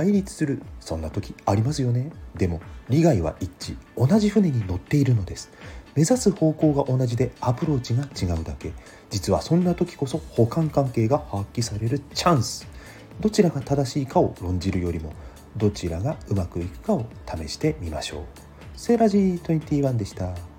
対立するそんな時ありますよね。でも利害は一致。同じ船に乗っているのです。目指す方向が同じでアプローチが違うだけ。実はそんな時こそ補完関係が発揮されるチャンス。どちらが正しいかを論じるよりもどちらがうまくいくかを試してみましょう。セーラジー21でした。